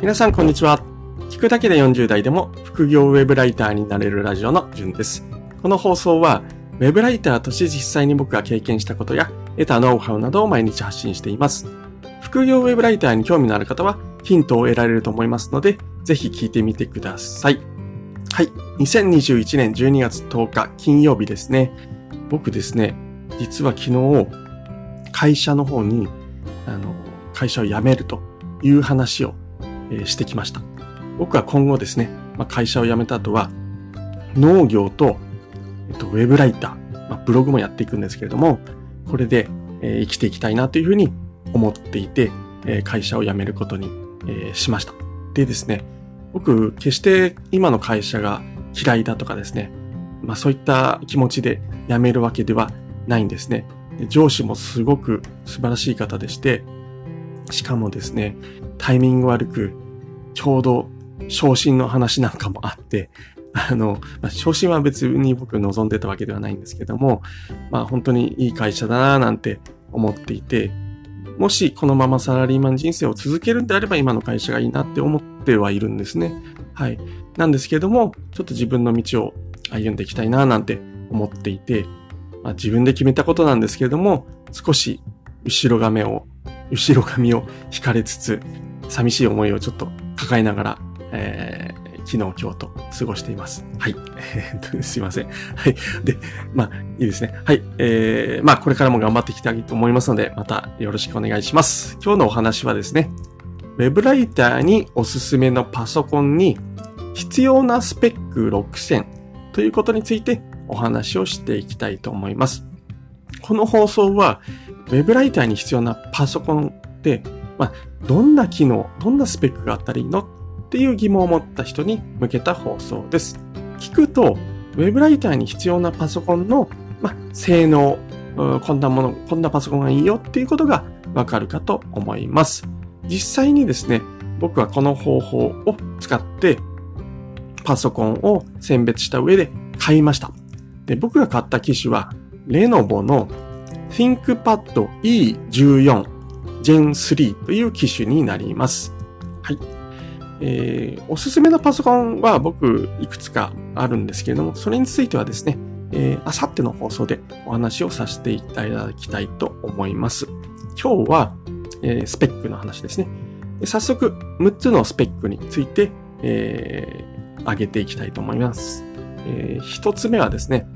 皆さんこんにちは。聞くだけで40代でも副業ウェブライターになれるラジオのじゅんです。この放送は、ウェブライターとして実際に僕が経験したことや得たノウハウなどを毎日発信しています。副業ウェブライターに興味のある方はヒントを得られると思いますので、ぜひ聞いてみてください。はい。2021年12月10日金曜日ですね。僕ですね、実は昨日、会社の方に、あの、会社を辞めるという話をえしてきました。僕は今後ですね、ま、会社を辞めた後は、農業と、えっと、ウェブライター、まあ、ブログもやっていくんですけれども、これで、え、生きていきたいなというふうに思っていて、え、会社を辞めることに、え、しました。でですね、僕、決して今の会社が嫌いだとかですね、まあそういった気持ちで辞めるわけではないんですね。上司もすごく素晴らしい方でして、しかもですね、タイミング悪く、ちょうど昇進の話なんかもあって、あの、まあ、昇進は別に僕望んでたわけではないんですけども、まあ本当にいい会社だななんて思っていて、もしこのままサラリーマン人生を続けるんであれば今の会社がいいなって思ってはいるんですね。はい。なんですけども、ちょっと自分の道を歩んでいきたいななんて思っていて、まあ、自分で決めたことなんですけれども、少し後ろ髪を後ろ髪を引かれつつ、寂しい思いをちょっと抱えながら、えー、昨日、今日と過ごしています。はい。すいません。はい。で、まあ、いいですね。はい。えー、まあ、これからも頑張っていきたいと思いますので、またよろしくお願いします。今日のお話はですね、ウェブライターにおすすめのパソコンに必要なスペック6000ということについてお話をしていきたいと思います。この放送はウェブライターに必要なパソコンって、まあ、どんな機能、どんなスペックがあったらいいの？っていう疑問を持った人に向けた放送です。聞くと、ウェブライターに必要なパソコンの、まあ、性能、こんなもの、こんなパソコンがいいよっていうことがわかるかと思います。実際にですね、僕はこの方法を使ってパソコンを選別した上で買いました。で僕が買った機種はレノボの ThinkPad E14 Gen 3という機種になります。はい。えー、おすすめのパソコンは僕いくつかあるんですけれども、それについてはですね、えー、あさっての放送でお話をさせていただきたいと思います。今日は、えー、スペックの話ですね。早速、6つのスペックについて、えー、上げていきたいと思います。えー、1つ目はですね、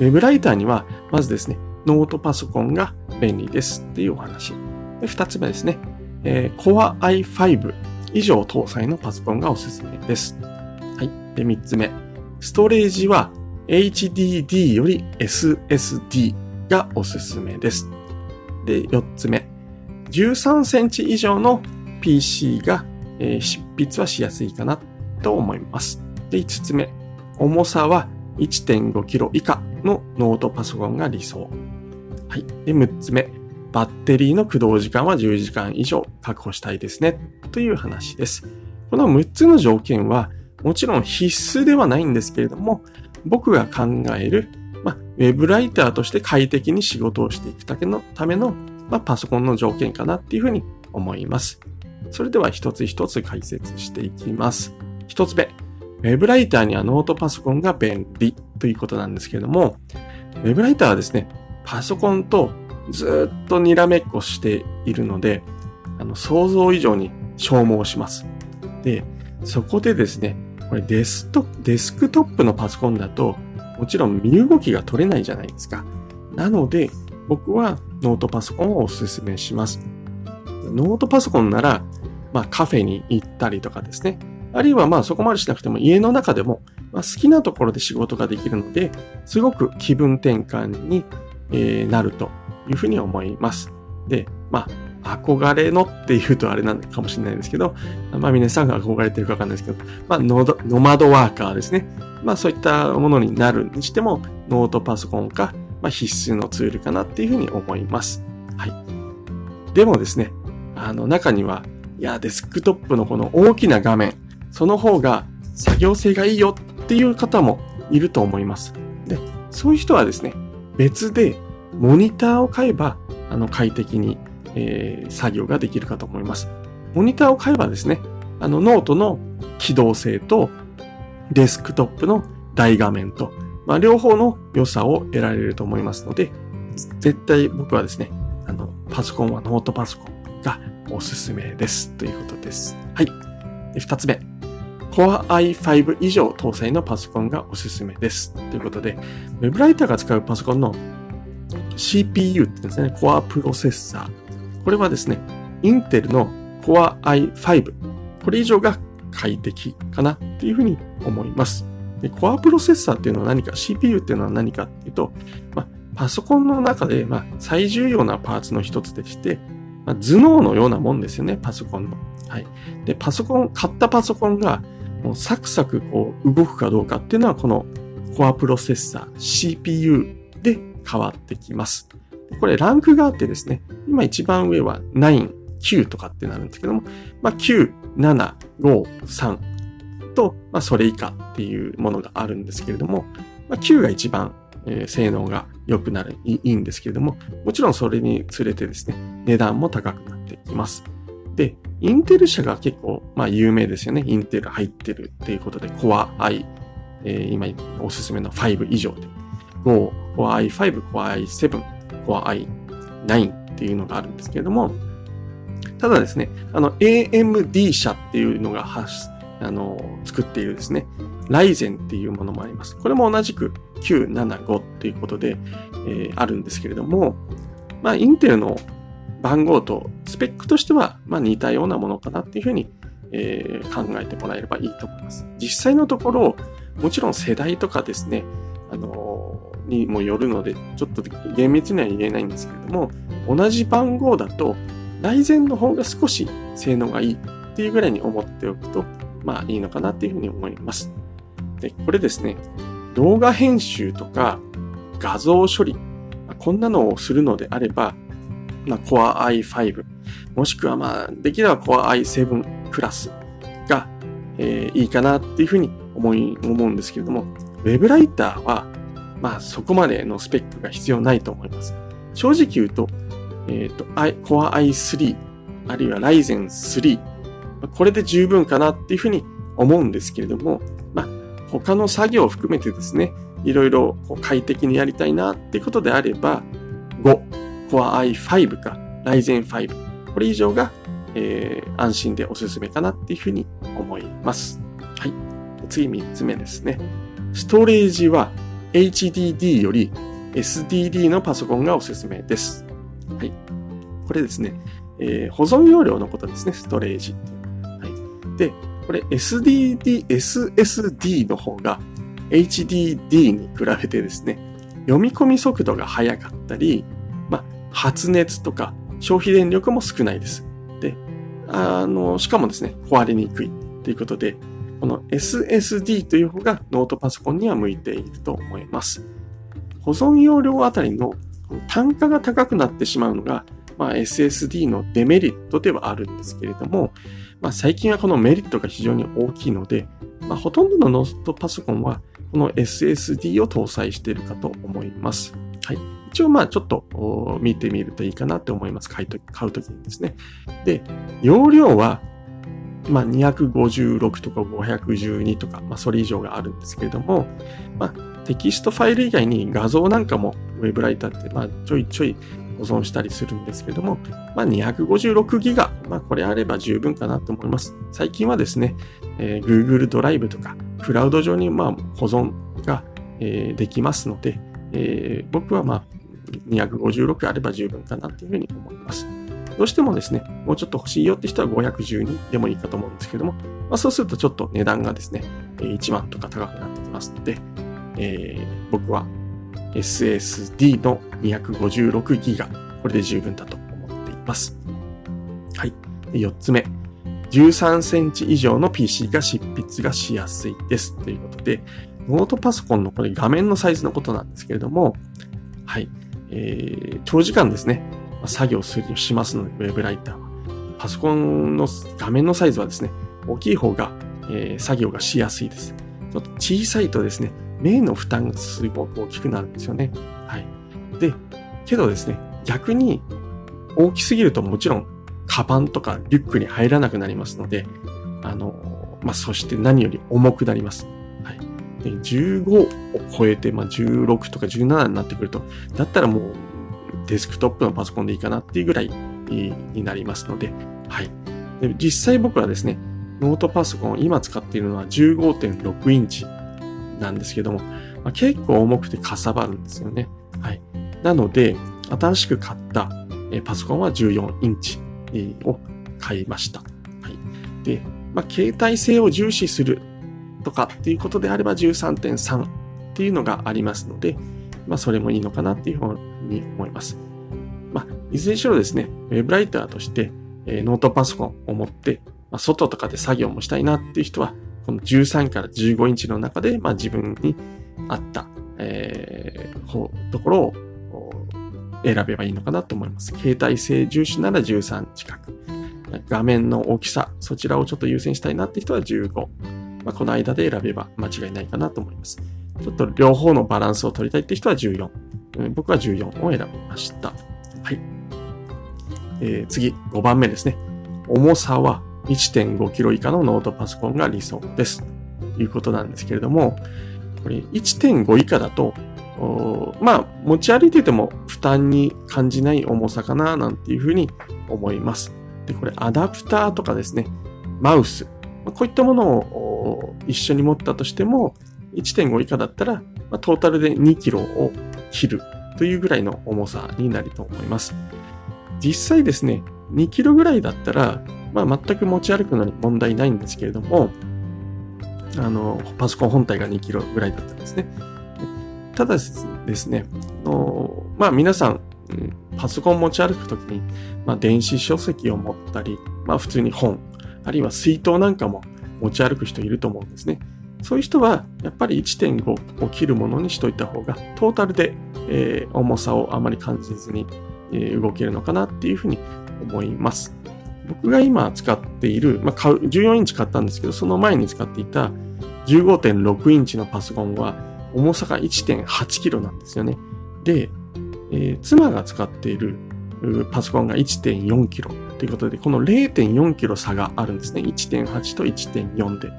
ウェブライターには、まずですね、ノートパソコンが便利ですっていうお話。で二つ目ですね、えー、Core i5 以上搭載のパソコンがおすすめです。はい。で、三つ目、ストレージは HDD より SSD がおすすめです。で、四つ目、13センチ以上の PC が、えー、執筆はしやすいかなと思います。で、五つ目、重さは 1.5kg 以下のノートパソコンが理想。はい。で、6つ目。バッテリーの駆動時間は10時間以上確保したいですね。という話です。この6つの条件は、もちろん必須ではないんですけれども、僕が考える、まあ、ウェブライターとして快適に仕事をしていくためのための、まあ、パソコンの条件かなっていうふうに思います。それでは一つ一つ解説していきます。一つ目。ウェブライターにはノートパソコンが便利ということなんですけれども、ウェブライターはですね、パソコンとずっとにらめっこしているので、あの、想像以上に消耗します。で、そこでですね、これデストデスクトップのパソコンだと、もちろん身動きが取れないじゃないですか。なので、僕はノートパソコンをお勧めします。ノートパソコンなら、まあカフェに行ったりとかですね、あるいはまあそこまでしなくても家の中でも、まあ、好きなところで仕事ができるので、すごく気分転換に、えなるというふうに思います。で、まあ、憧れのっていうとあれなのかもしれないですけど、まあ皆さんが憧れてるかわかんないですけど、まあノノマドワーカーですね。まあそういったものになるにしても、ノートパソコンか、まあ必須のツールかなっていうふうに思います。はい。でもですね、あの中には、いや、デスクトップのこの大きな画面、その方が作業性がいいよっていう方もいると思います。で、そういう人はですね、別でモニターを買えば、あの、快適に、えー、作業ができるかと思います。モニターを買えばですね、あのノートの機動性とデスクトップの大画面と、まあ、両方の良さを得られると思いますので、絶対僕はですね、あの、パソコンはノートパソコンがおすすめです。ということです。はい。二つ目。Core i5 以上搭載のパソコンがおすすめです。ということで、Web ライターが使うパソコンの CPU ってですね、Core プロセッサー。これはですね、インテルの Core i5。これ以上が快適かなっていうふうに思います。で、コアプロセッサーっていうのは何か、CPU っていうのは何かっていうと、まあ、パソコンの中で、まあ、最重要なパーツの一つでして、まあ、頭脳のようなもんですよね、パソコンの。はい。で、パソコン、買ったパソコンが、もうサクサクこう動くかどうかっていうのは、このコアプロセッサー、CPU で変わってきます。これランクがあってですね、今一番上は9、9とかってなるんですけども、まあ、9、7、5、3と、まあ、それ以下っていうものがあるんですけれども、まあ、9が一番、性能が良くなるいいんですけれども、もちろんそれにつれてですね、値段も高くなってきます。で、インテル社が結構、まあ、有名ですよね。インテル入ってるっていうことで、Core i、えー、今おすすめの5以上で、5、Core i5、Core i7、Core i9 っていうのがあるんですけれども、ただですね、あの AMD 社っていうのがあの作っているですね、ライゼンっていうものもあります。これも同じく975っていうことで、えー、あるんですけれども、まあ、インテルの番号とスペックとしては、まあ、似たようなものかなっていうふうに、え、考えてもらえればいいと思います。実際のところ、もちろん世代とかですね、あの、にもよるので、ちょっと厳密には言えないんですけれども、同じ番号だと、ライゼンの方が少し性能がいいっていうぐらいに思っておくと、まあいいのかなっていうふうに思います。で、これですね、動画編集とか画像処理、こんなのをするのであれば、まあ、Core i5、もしくはまあ、できれば Core i7 クラスが、えー、いいかなっていうふうに思い、思うんですけれども、Web ライターは、まあ、そこまでのスペックが必要ないと思います。正直言うと、えっ、ー、と、Core i3、あるいは Ryzen 3、これで十分かなっていうふうに思うんですけれども、まあ、他の作業を含めてですね、いろいろ快適にやりたいなっていうことであれば、Core i5 か Ryzen 5、これ以上が、えー、安心でおすすめかなっていうふうに思います。はい。次3つ目ですね。ストレージは HDD より SDD のパソコンがおすすめです。はい。これですね、えー、保存容量のことですね、ストレージっていう。はい。で、これ SDD、SSD の方が HDD に比べてですね、読み込み速度が速かったり、発熱とか消費電力も少ないです。で、あの、しかもですね、壊れにくいということで、この SSD という方がノートパソコンには向いていると思います。保存容量あたりの単価が高くなってしまうのが、まあ、SSD のデメリットではあるんですけれども、まあ、最近はこのメリットが非常に大きいので、まあ、ほとんどのノートパソコンはこの SSD を搭載しているかと思います。はい。一応まあちょっと見てみるといいかなって思います。買いと買うときにですね。で、容量はまあ、256とか512とか、まあ、それ以上があるんですけれども、まあ、テキストファイル以外に画像なんかも Web ライターって、まあ、ちょいちょい保存したりするんですけども、まあ、256ギガ、まあ、これあれば十分かなと思います。最近はですね、えー、Google ドライブとか、クラウド上にまあ保存が、えー、できますので、えー、僕はまあ、256あれば十分かなというふうに思います。どうしてもですね、もうちょっと欲しいよって人は512でもいいかと思うんですけども、まあ、そうするとちょっと値段がですね、1万とか高くなってきますので、えー、僕は SSD の 256GB、これで十分だと思っています。はい。4つ目。13センチ以上の PC が執筆がしやすいです。ということで、ノートパソコンのこれ画面のサイズのことなんですけれども、はい。えー、長時間ですね、作業するしますので、ウェブライターは。パソコンの画面のサイズはですね、大きい方が、えー、作業がしやすいです。ちょっと小さいとですね、目の負担がすごく大きくなるんですよね。はい。で、けどですね、逆に大きすぎるともちろんカバンとかリュックに入らなくなりますので、あの、まあ、そして何より重くなります。で、15を超えて、まあ、16とか17になってくると、だったらもうデスクトップのパソコンでいいかなっていうぐらいになりますので、はい。で実際僕はですね、ノートパソコン、今使っているのは15.6インチなんですけども、まあ、結構重くてかさばるんですよね。はい。なので、新しく買ったパソコンは14インチを買いました。はい。で、まあ、携帯性を重視するとかっていうことであれば13.3っていうのがありますので、まあ、それもいいのかなっていうふうに思います。まあ、いずれにしろですね、ウェブライターとして、えー、ノートパソコンを持って、まあ、外とかで作業もしたいなっていう人は、この13から15インチの中で、まあ、自分に合った、えー、ところを選べばいいのかなと思います。携帯性重視なら13近く。画面の大きさ、そちらをちょっと優先したいなって人は15。まあ、この間で選べば間違いないかなと思います。ちょっと両方のバランスを取りたいって人は14。僕は14を選びました。はい。えー、次、5番目ですね。重さは 1.5kg 以下のノートパソコンが理想です。ということなんですけれども、これ1.5以下だと、まあ、持ち歩いてても負担に感じない重さかな、なんていうふうに思います。で、これアダプターとかですね、マウス、こういったものを一緒に持ったとしても、1.5以下だったら、まあ、トータルで2キロを切るというぐらいの重さになると思います。実際ですね、2キロぐらいだったら、まあ、全く持ち歩くのに問題ないんですけれども、あの、パソコン本体が2キロぐらいだったんですね。ただですね、のまあ皆さん、パソコン持ち歩くときに、まあ電子書籍を持ったり、まあ普通に本、あるいは水筒なんかも持ち歩く人いると思うんですね。そういう人は、やっぱり1.5を切るものにしといた方が、トータルで、えー、重さをあまり感じずに、えー、動けるのかなっていうふうに思います。僕が今使っている、まあ、買う、14インチ買ったんですけど、その前に使っていた15.6インチのパソコンは、重さが1.8キロなんですよね。で、えー、妻が使っているパソコンが1.4キロということで、この0.4キロ差があるんですね。1.8と1.4で。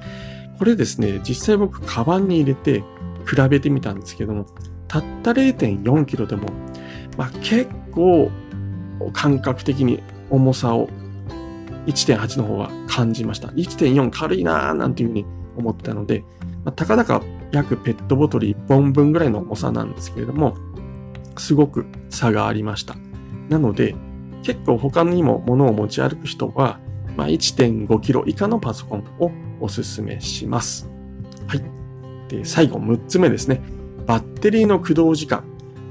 これですね、実際僕、カバンに入れて比べてみたんですけども、たった0.4キロでも、まあ、結構感覚的に重さを1.8の方は感じました。1.4軽いなーなんていうふうに思ったので、まあ、たかだか約ペットボトル1本分ぐらいの重さなんですけれども、すごく差がありました。なので、結構他にも物を持ち歩く人は、まあ、1.5キロ以下のパソコンをおすすめします。はい。で、最後6つ目ですね。バッテリーの駆動時間。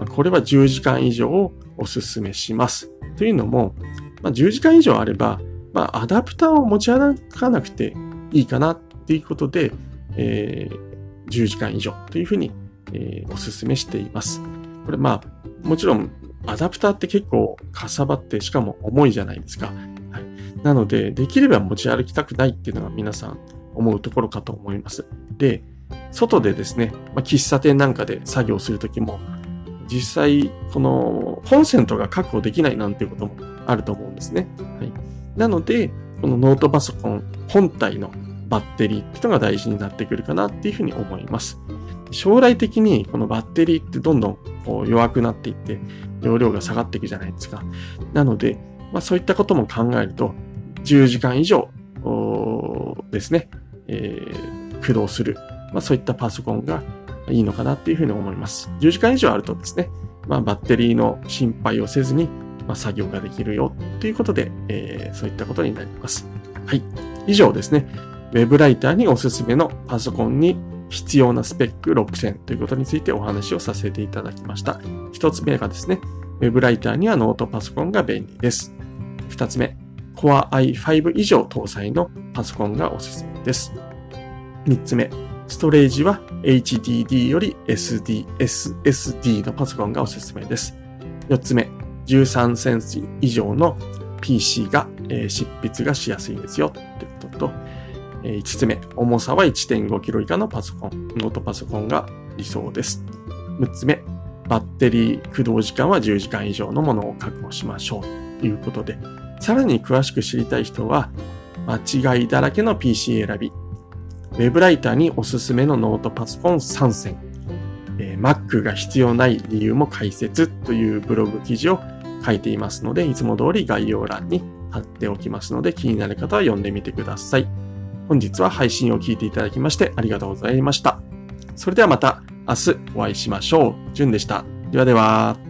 これは10時間以上をおすすめします。というのも、まあ、10時間以上あれば、まあ、アダプターを持ち歩かなくていいかなっていうことで、えー、10時間以上というふうに、えー、お勧めしています。これまあ、もちろんアダプターって結構かさばってしかも重いじゃないですか。はい、なので、できれば持ち歩きたくないっていうのが皆さん思うところかと思います。で、外でですね、まあ、喫茶店なんかで作業するときも、実際、このコンセントが確保できないなんていうこともあると思うんですね。はい、なので、このノートパソコン本体のバッテリーっていうのが大事になってくるかなっていうふうに思います。将来的にこのバッテリーってどんどんこう弱くなっていって容量が下がっていくじゃないですか。なので、まあそういったことも考えると10時間以上ですね、えー、駆動する、まあそういったパソコンがいいのかなっていうふうに思います。10時間以上あるとですね、まあバッテリーの心配をせずに、まあ、作業ができるよということで、えー、そういったことになります。はい。以上ですね。ウェブライターにおすすめのパソコンに必要なスペック6000ということについてお話をさせていただきました。一つ目がですね、ウェブライターにはノートパソコンが便利です。二つ目、Core i5 以上搭載のパソコンがおすすめです。三つ目、ストレージは HDD より SD、SSD のパソコンがおすすめです。四つ目、13センチ以上の PC が、えー、執筆がしやすいですよ、5つ目、重さは 1.5kg 以下のパソコン、ノートパソコンが理想です。6つ目、バッテリー駆動時間は10時間以上のものを確保しましょうと。いうことで、さらに詳しく知りたい人は、間違いだらけの PC 選び、ウェブライターにおすすめのノートパソコン3選、えー、Mac が必要ない理由も解説というブログ記事を書いていますので、いつも通り概要欄に貼っておきますので、気になる方は読んでみてください。本日は配信を聞いていただきましてありがとうございました。それではまた明日お会いしましょう。じゅんでした。ではでは。